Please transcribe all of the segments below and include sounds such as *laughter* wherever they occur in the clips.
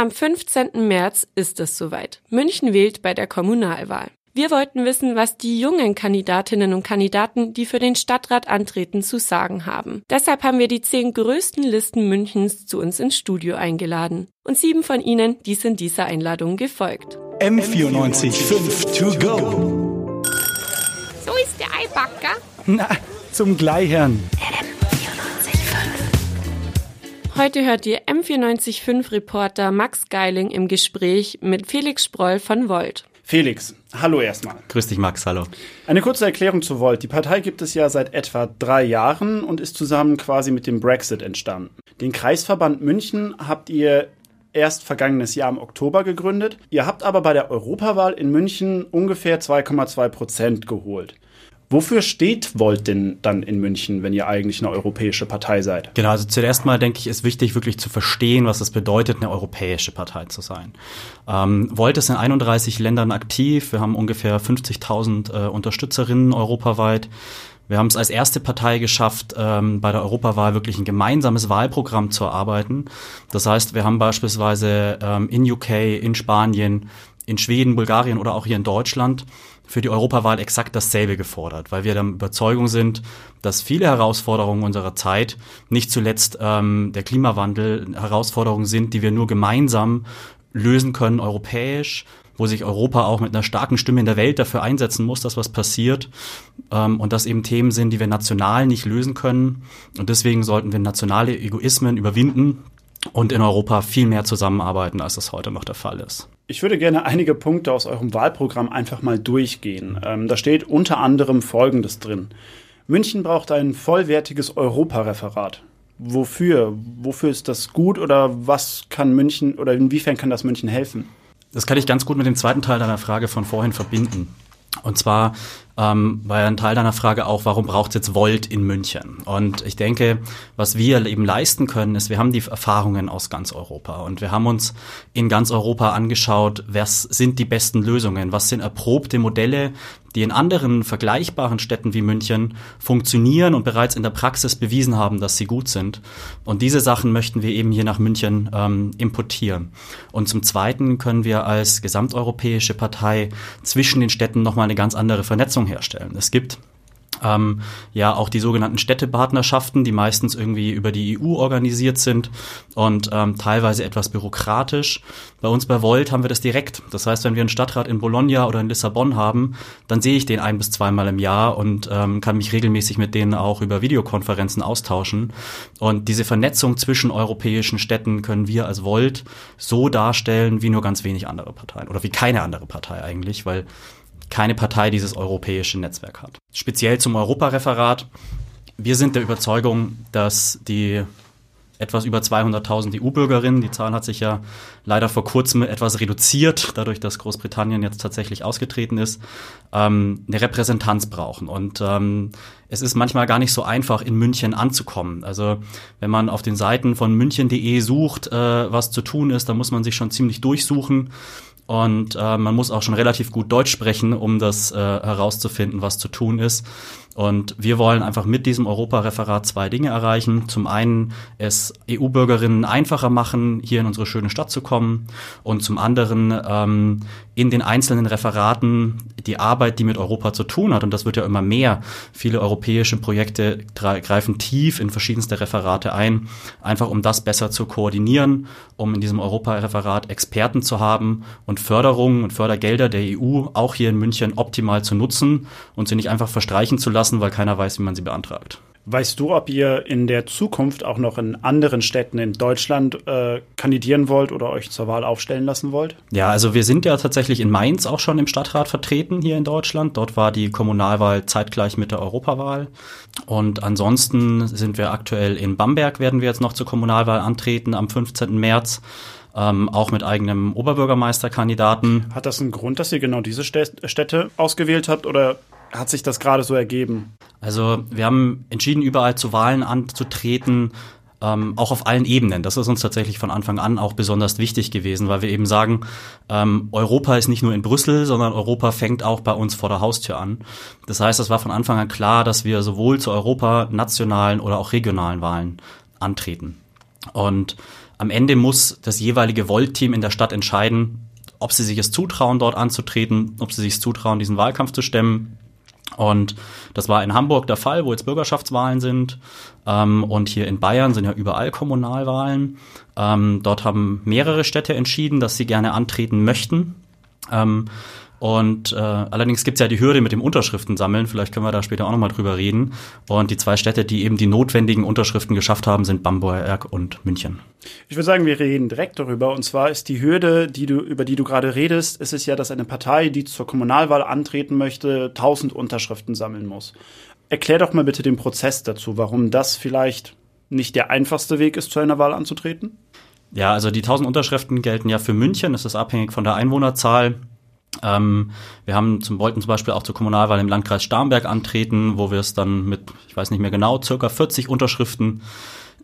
Am 15. März ist es soweit. München wählt bei der Kommunalwahl. Wir wollten wissen, was die jungen Kandidatinnen und Kandidaten, die für den Stadtrat antreten, zu sagen haben. Deshalb haben wir die zehn größten Listen Münchens zu uns ins Studio eingeladen. Und sieben von ihnen, die sind dieser Einladung gefolgt. M94 5 to go. So ist der Eibacker. Na, zum Gleichern. Heute hört ihr M945 Reporter Max Geiling im Gespräch mit Felix Sproll von Volt. Felix, hallo erstmal. Grüß dich, Max, hallo. Eine kurze Erklärung zu Volt. Die Partei gibt es ja seit etwa drei Jahren und ist zusammen quasi mit dem Brexit entstanden. Den Kreisverband München habt ihr erst vergangenes Jahr im Oktober gegründet. Ihr habt aber bei der Europawahl in München ungefähr 2,2 Prozent geholt. Wofür steht Volt denn dann in München, wenn ihr eigentlich eine europäische Partei seid? Genau, also zuerst mal denke ich, ist wichtig, wirklich zu verstehen, was es bedeutet, eine europäische Partei zu sein. Ähm, Volt ist in 31 Ländern aktiv. Wir haben ungefähr 50.000 äh, Unterstützerinnen europaweit. Wir haben es als erste Partei geschafft, ähm, bei der Europawahl wirklich ein gemeinsames Wahlprogramm zu erarbeiten. Das heißt, wir haben beispielsweise ähm, in UK, in Spanien, in Schweden, Bulgarien oder auch hier in Deutschland für die Europawahl exakt dasselbe gefordert, weil wir der Überzeugung sind, dass viele Herausforderungen unserer Zeit, nicht zuletzt ähm, der Klimawandel, Herausforderungen sind, die wir nur gemeinsam lösen können, europäisch, wo sich Europa auch mit einer starken Stimme in der Welt dafür einsetzen muss, dass was passiert ähm, und dass eben Themen sind, die wir national nicht lösen können. Und deswegen sollten wir nationale Egoismen überwinden und in Europa viel mehr zusammenarbeiten, als das heute noch der Fall ist. Ich würde gerne einige Punkte aus eurem Wahlprogramm einfach mal durchgehen. Ähm, da steht unter anderem Folgendes drin. München braucht ein vollwertiges Europareferat. Wofür? Wofür ist das gut oder was kann München oder inwiefern kann das München helfen? Das kann ich ganz gut mit dem zweiten Teil deiner Frage von vorhin verbinden. Und zwar ähm, war ein Teil deiner Frage auch, warum braucht es jetzt Volt in München? Und ich denke, was wir eben leisten können, ist, wir haben die Erfahrungen aus ganz Europa und wir haben uns in ganz Europa angeschaut, was sind die besten Lösungen, was sind erprobte Modelle, die in anderen vergleichbaren Städten wie München funktionieren und bereits in der Praxis bewiesen haben, dass sie gut sind. Und diese Sachen möchten wir eben hier nach München ähm, importieren. Und zum Zweiten können wir als gesamteuropäische Partei zwischen den Städten nochmal eine ganz andere Vernetzung herstellen. Es gibt ähm, ja auch die sogenannten Städtepartnerschaften, die meistens irgendwie über die EU organisiert sind und ähm, teilweise etwas bürokratisch. Bei uns bei Volt haben wir das direkt. Das heißt, wenn wir einen Stadtrat in Bologna oder in Lissabon haben, dann sehe ich den ein bis zweimal im Jahr und ähm, kann mich regelmäßig mit denen auch über Videokonferenzen austauschen. Und diese Vernetzung zwischen europäischen Städten können wir als Volt so darstellen wie nur ganz wenig andere Parteien oder wie keine andere Partei eigentlich, weil keine Partei dieses europäische Netzwerk hat. Speziell zum Europareferat. Wir sind der Überzeugung, dass die etwas über 200.000 EU-Bürgerinnen. Die Zahl hat sich ja leider vor kurzem etwas reduziert, dadurch, dass Großbritannien jetzt tatsächlich ausgetreten ist, ähm, eine Repräsentanz brauchen. Und ähm, es ist manchmal gar nicht so einfach, in München anzukommen. Also wenn man auf den Seiten von münchen.de sucht, äh, was zu tun ist, dann muss man sich schon ziemlich durchsuchen. Und äh, man muss auch schon relativ gut Deutsch sprechen, um das äh, herauszufinden, was zu tun ist. Und wir wollen einfach mit diesem Europareferat zwei Dinge erreichen. Zum einen es EU-Bürgerinnen einfacher machen, hier in unsere schöne Stadt zu kommen. Und zum anderen ähm, in den einzelnen Referaten die Arbeit, die mit Europa zu tun hat, und das wird ja immer mehr, viele europäische Projekte greifen tief in verschiedenste Referate ein, einfach um das besser zu koordinieren, um in diesem Europareferat Experten zu haben und Förderungen und Fördergelder der EU auch hier in München optimal zu nutzen und sie nicht einfach verstreichen zu lassen lassen, weil keiner weiß, wie man sie beantragt. Weißt du, ob ihr in der Zukunft auch noch in anderen Städten in Deutschland äh, kandidieren wollt oder euch zur Wahl aufstellen lassen wollt? Ja, also wir sind ja tatsächlich in Mainz auch schon im Stadtrat vertreten hier in Deutschland. Dort war die Kommunalwahl zeitgleich mit der Europawahl. Und ansonsten sind wir aktuell in Bamberg, werden wir jetzt noch zur Kommunalwahl antreten am 15. März. Ähm, auch mit eigenem Oberbürgermeisterkandidaten. Hat das einen Grund, dass ihr genau diese Städte ausgewählt habt oder hat sich das gerade so ergeben? Also wir haben entschieden, überall zu Wahlen anzutreten, ähm, auch auf allen Ebenen. Das ist uns tatsächlich von Anfang an auch besonders wichtig gewesen, weil wir eben sagen, ähm, Europa ist nicht nur in Brüssel, sondern Europa fängt auch bei uns vor der Haustür an. Das heißt, es war von Anfang an klar, dass wir sowohl zu Europa nationalen oder auch regionalen Wahlen antreten. Und am Ende muss das jeweilige Volt-Team in der Stadt entscheiden, ob sie sich es zutrauen, dort anzutreten, ob sie sich es zutrauen, diesen Wahlkampf zu stemmen. Und das war in Hamburg der Fall, wo jetzt Bürgerschaftswahlen sind. Ähm, und hier in Bayern sind ja überall Kommunalwahlen. Ähm, dort haben mehrere Städte entschieden, dass sie gerne antreten möchten. Ähm, und äh, allerdings gibt's ja die Hürde mit dem Unterschriften sammeln. Vielleicht können wir da später auch nochmal drüber reden. Und die zwei Städte, die eben die notwendigen Unterschriften geschafft haben, sind Bamberg und München. Ich würde sagen, wir reden direkt darüber. Und zwar ist die Hürde, die du, über die du gerade redest, ist es ja, dass eine Partei, die zur Kommunalwahl antreten möchte, 1000 Unterschriften sammeln muss. Erklär doch mal bitte den Prozess dazu, warum das vielleicht nicht der einfachste Weg ist, zu einer Wahl anzutreten. Ja, also die 1000 Unterschriften gelten ja für München. Das ist abhängig von der Einwohnerzahl. Ähm, wir haben zum, wollten zum Beispiel auch zur Kommunalwahl im Landkreis Starnberg antreten, wo wir es dann mit, ich weiß nicht mehr genau, circa 40 Unterschriften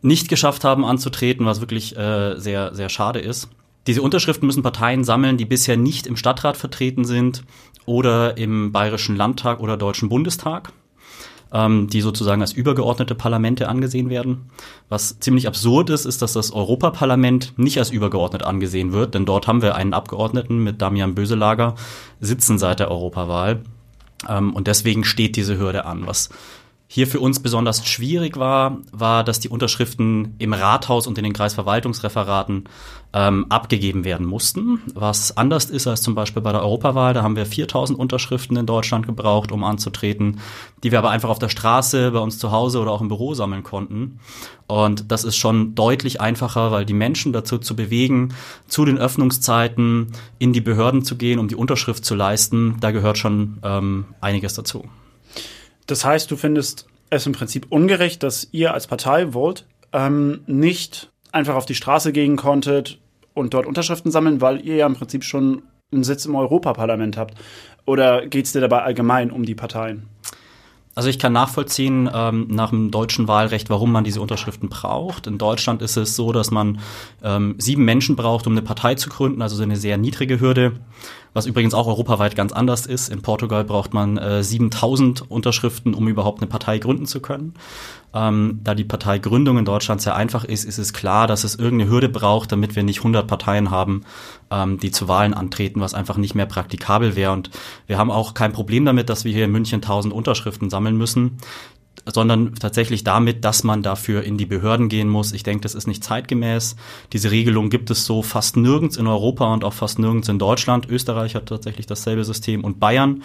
nicht geschafft haben anzutreten, was wirklich äh, sehr, sehr schade ist. Diese Unterschriften müssen Parteien sammeln, die bisher nicht im Stadtrat vertreten sind oder im Bayerischen Landtag oder Deutschen Bundestag ähm, die sozusagen als übergeordnete Parlamente angesehen werden. Was ziemlich absurd ist, ist, dass das Europaparlament nicht als übergeordnet angesehen wird, denn dort haben wir einen Abgeordneten mit Damian Böselager sitzen seit der Europawahl. Ähm, und deswegen steht diese Hürde an. Was hier für uns besonders schwierig war, war, dass die Unterschriften im Rathaus und in den Kreisverwaltungsreferaten ähm, abgegeben werden mussten, was anders ist als zum Beispiel bei der Europawahl. Da haben wir 4000 Unterschriften in Deutschland gebraucht, um anzutreten, die wir aber einfach auf der Straße, bei uns zu Hause oder auch im Büro sammeln konnten. Und das ist schon deutlich einfacher, weil die Menschen dazu zu bewegen, zu den Öffnungszeiten in die Behörden zu gehen, um die Unterschrift zu leisten, da gehört schon ähm, einiges dazu. Das heißt, du findest es im Prinzip ungerecht, dass ihr als Partei Volt ähm, nicht einfach auf die Straße gehen konntet und dort Unterschriften sammeln, weil ihr ja im Prinzip schon einen Sitz im Europaparlament habt. Oder geht es dir dabei allgemein um die Parteien? Also ich kann nachvollziehen ähm, nach dem deutschen Wahlrecht, warum man diese Unterschriften braucht. In Deutschland ist es so, dass man ähm, sieben Menschen braucht, um eine Partei zu gründen, also so eine sehr niedrige Hürde was übrigens auch europaweit ganz anders ist. In Portugal braucht man äh, 7000 Unterschriften, um überhaupt eine Partei gründen zu können. Ähm, da die Parteigründung in Deutschland sehr einfach ist, ist es klar, dass es irgendeine Hürde braucht, damit wir nicht 100 Parteien haben, ähm, die zu Wahlen antreten, was einfach nicht mehr praktikabel wäre. Und wir haben auch kein Problem damit, dass wir hier in München 1000 Unterschriften sammeln müssen sondern tatsächlich damit, dass man dafür in die Behörden gehen muss. Ich denke, das ist nicht zeitgemäß. Diese Regelung gibt es so fast nirgends in Europa und auch fast nirgends in Deutschland. Österreich hat tatsächlich dasselbe System und Bayern.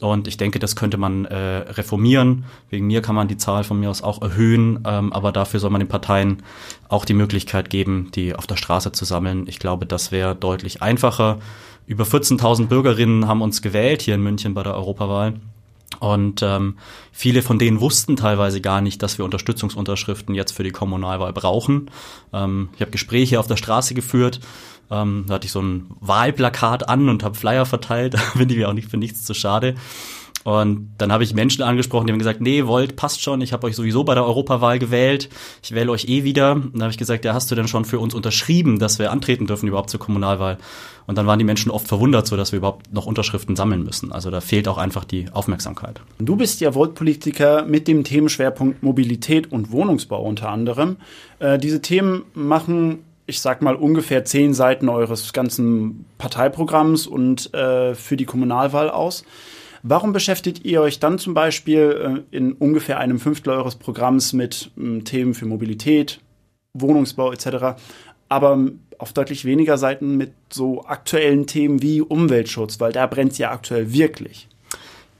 Und ich denke, das könnte man äh, reformieren. Wegen mir kann man die Zahl von mir aus auch erhöhen, ähm, aber dafür soll man den Parteien auch die Möglichkeit geben, die auf der Straße zu sammeln. Ich glaube, das wäre deutlich einfacher. Über 14.000 Bürgerinnen haben uns gewählt hier in München bei der Europawahl. Und ähm, viele von denen wussten teilweise gar nicht, dass wir Unterstützungsunterschriften jetzt für die Kommunalwahl brauchen. Ähm, ich habe Gespräche auf der Straße geführt, ähm, da hatte ich so ein Wahlplakat an und habe Flyer verteilt, *laughs* da bin ich mir auch nicht für nichts zu schade. Und dann habe ich Menschen angesprochen, die haben gesagt, nee, wollt, passt schon, ich habe euch sowieso bei der Europawahl gewählt, ich wähle euch eh wieder. Und dann habe ich gesagt, ja, hast du denn schon für uns unterschrieben, dass wir antreten dürfen überhaupt zur Kommunalwahl? Und dann waren die Menschen oft verwundert, so dass wir überhaupt noch Unterschriften sammeln müssen. Also da fehlt auch einfach die Aufmerksamkeit. Du bist ja Volt-Politiker mit dem Themenschwerpunkt Mobilität und Wohnungsbau unter anderem. Äh, diese Themen machen ich sag mal, ungefähr zehn Seiten eures ganzen Parteiprogramms und äh, für die Kommunalwahl aus. Warum beschäftigt ihr euch dann zum Beispiel äh, in ungefähr einem Fünftel eures Programms mit äh, Themen für Mobilität, Wohnungsbau etc., aber auf deutlich weniger Seiten mit so aktuellen Themen wie Umweltschutz, weil da brennt es ja aktuell wirklich.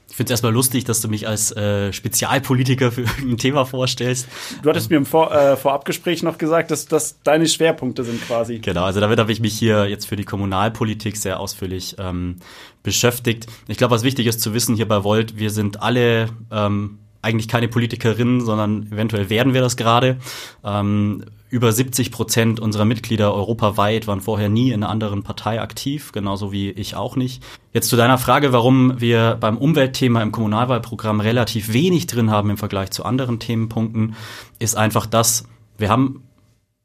Ich finde es erstmal lustig, dass du mich als äh, Spezialpolitiker für ein Thema vorstellst. Du hattest mir im Vor äh, Vorabgespräch noch gesagt, dass das deine Schwerpunkte sind quasi. Genau, also damit habe ich mich hier jetzt für die Kommunalpolitik sehr ausführlich ähm, beschäftigt. Ich glaube, was wichtig ist zu wissen hier bei Volt, wir sind alle ähm, eigentlich keine Politikerinnen, sondern eventuell werden wir das gerade. Ähm, über 70 Prozent unserer Mitglieder europaweit waren vorher nie in einer anderen Partei aktiv, genauso wie ich auch nicht. Jetzt zu deiner Frage, warum wir beim Umweltthema im Kommunalwahlprogramm relativ wenig drin haben im Vergleich zu anderen Themenpunkten, ist einfach das, wir haben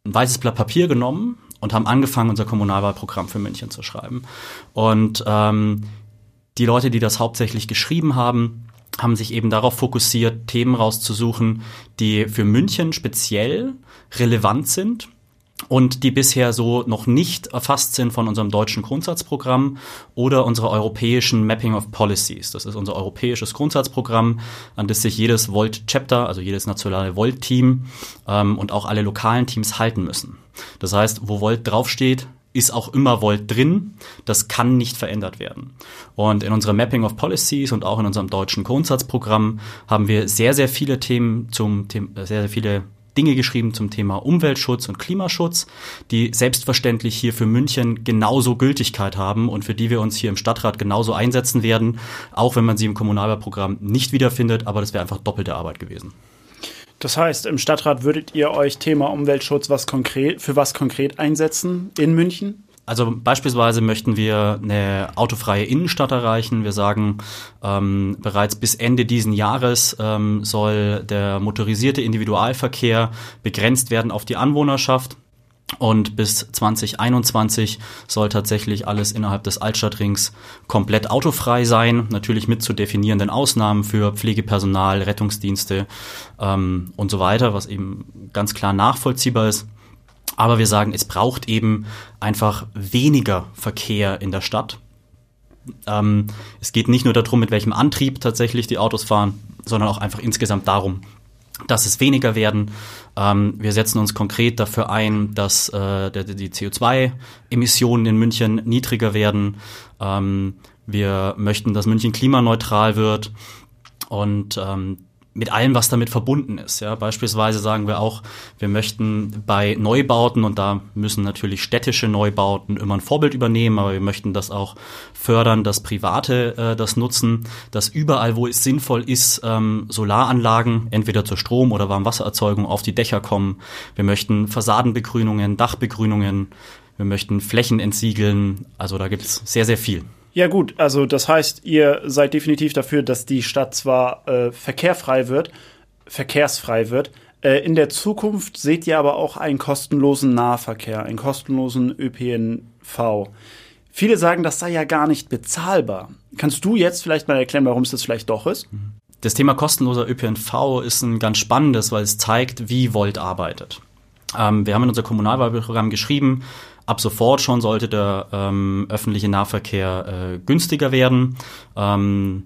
ein weißes Blatt Papier genommen und haben angefangen, unser Kommunalwahlprogramm für München zu schreiben. Und ähm, die Leute, die das hauptsächlich geschrieben haben, haben sich eben darauf fokussiert, Themen rauszusuchen, die für München speziell relevant sind und die bisher so noch nicht erfasst sind von unserem deutschen Grundsatzprogramm oder unserer europäischen Mapping of Policies. Das ist unser europäisches Grundsatzprogramm, an das sich jedes Volt-Chapter, also jedes nationale Volt-Team ähm, und auch alle lokalen Teams halten müssen. Das heißt, wo Volt draufsteht, ist auch immer Volt drin. Das kann nicht verändert werden. Und in unserem Mapping of Policies und auch in unserem deutschen Grundsatzprogramm haben wir sehr, sehr viele Themen zum, sehr, sehr viele Dinge geschrieben zum Thema Umweltschutz und Klimaschutz, die selbstverständlich hier für München genauso Gültigkeit haben und für die wir uns hier im Stadtrat genauso einsetzen werden, auch wenn man sie im Kommunalwahlprogramm nicht wiederfindet, aber das wäre einfach doppelte Arbeit gewesen. Das heißt, im Stadtrat würdet ihr euch Thema Umweltschutz was konkret, für was konkret einsetzen in München? Also beispielsweise möchten wir eine autofreie Innenstadt erreichen. Wir sagen, ähm, bereits bis Ende diesen Jahres ähm, soll der motorisierte Individualverkehr begrenzt werden auf die Anwohnerschaft. Und bis 2021 soll tatsächlich alles innerhalb des Altstadtrings komplett autofrei sein. Natürlich mit zu definierenden Ausnahmen für Pflegepersonal, Rettungsdienste ähm, und so weiter, was eben ganz klar nachvollziehbar ist. Aber wir sagen, es braucht eben einfach weniger Verkehr in der Stadt. Ähm, es geht nicht nur darum, mit welchem Antrieb tatsächlich die Autos fahren, sondern auch einfach insgesamt darum, dass es weniger werden. Ähm, wir setzen uns konkret dafür ein, dass äh, die CO2-Emissionen in München niedriger werden. Ähm, wir möchten, dass München klimaneutral wird. Und ähm, mit allem, was damit verbunden ist. Ja, beispielsweise sagen wir auch, wir möchten bei Neubauten und da müssen natürlich städtische Neubauten immer ein Vorbild übernehmen, aber wir möchten das auch fördern, dass Private äh, das nutzen, dass überall, wo es sinnvoll ist, ähm, Solaranlagen entweder zur Strom- oder Warmwassererzeugung auf die Dächer kommen. Wir möchten Fassadenbegrünungen, Dachbegrünungen, wir möchten Flächen entsiegeln. Also da gibt es sehr, sehr viel. Ja gut, also das heißt, ihr seid definitiv dafür, dass die Stadt zwar äh, verkehrfrei wird, verkehrsfrei wird. Äh, in der Zukunft seht ihr aber auch einen kostenlosen Nahverkehr, einen kostenlosen ÖPNV. Viele sagen, das sei ja gar nicht bezahlbar. Kannst du jetzt vielleicht mal erklären, warum es das vielleicht doch ist? Das Thema kostenloser ÖPNV ist ein ganz spannendes, weil es zeigt, wie Volt arbeitet. Ähm, wir haben in unser Kommunalwahlprogramm geschrieben, Ab sofort schon sollte der ähm, öffentliche Nahverkehr äh, günstiger werden. Ähm,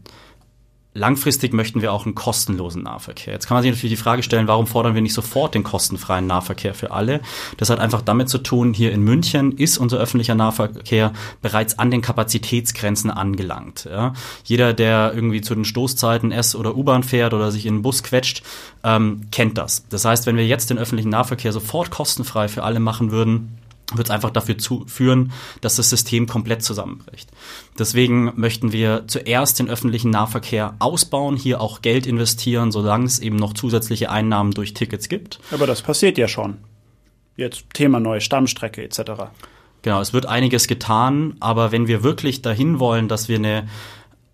langfristig möchten wir auch einen kostenlosen Nahverkehr. Jetzt kann man sich natürlich die Frage stellen, warum fordern wir nicht sofort den kostenfreien Nahverkehr für alle? Das hat einfach damit zu tun, hier in München ist unser öffentlicher Nahverkehr bereits an den Kapazitätsgrenzen angelangt. Ja? Jeder, der irgendwie zu den Stoßzeiten S- oder U-Bahn fährt oder sich in einen Bus quetscht, ähm, kennt das. Das heißt, wenn wir jetzt den öffentlichen Nahverkehr sofort kostenfrei für alle machen würden, wird es einfach dafür zu führen, dass das System komplett zusammenbricht. Deswegen möchten wir zuerst den öffentlichen Nahverkehr ausbauen, hier auch Geld investieren, solange es eben noch zusätzliche Einnahmen durch Tickets gibt. Aber das passiert ja schon. Jetzt Thema neue Stammstrecke etc. Genau, es wird einiges getan, aber wenn wir wirklich dahin wollen, dass wir eine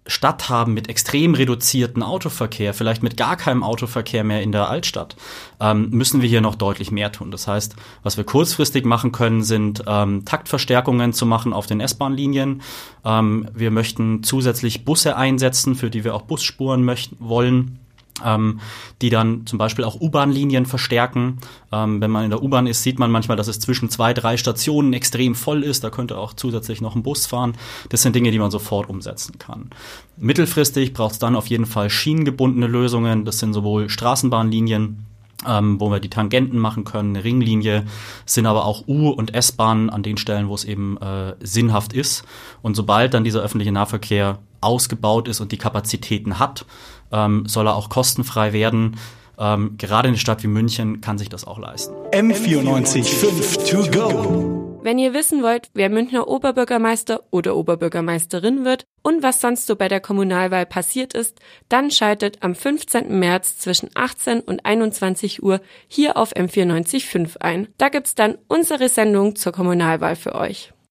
Stadt haben mit extrem reduzierten Autoverkehr, vielleicht mit gar keinem Autoverkehr mehr in der Altstadt, ähm, müssen wir hier noch deutlich mehr tun. Das heißt, was wir kurzfristig machen können, sind ähm, Taktverstärkungen zu machen auf den S-Bahn-Linien. Ähm, wir möchten zusätzlich Busse einsetzen, für die wir auch Busspuren möchten, wollen ähm, die dann zum Beispiel auch U-Bahn-Linien verstärken. Ähm, wenn man in der U-Bahn ist, sieht man manchmal, dass es zwischen zwei, drei Stationen extrem voll ist. Da könnte auch zusätzlich noch ein Bus fahren. Das sind Dinge, die man sofort umsetzen kann. Mittelfristig braucht es dann auf jeden Fall schienengebundene Lösungen. Das sind sowohl Straßenbahnlinien, ähm, wo wir die Tangenten machen können, eine Ringlinie, sind aber auch U- und S-Bahnen an den Stellen, wo es eben äh, sinnhaft ist. Und sobald dann dieser öffentliche Nahverkehr ausgebaut ist und die Kapazitäten hat, ähm, soll er auch kostenfrei werden. Ähm, gerade eine Stadt wie München kann sich das auch leisten. M94 5 to go. Wenn ihr wissen wollt, wer Münchner Oberbürgermeister oder Oberbürgermeisterin wird und was sonst so bei der Kommunalwahl passiert ist, dann schaltet am 15. März zwischen 18 und 21 Uhr hier auf M94.5 ein. Da gibt's dann unsere Sendung zur Kommunalwahl für euch.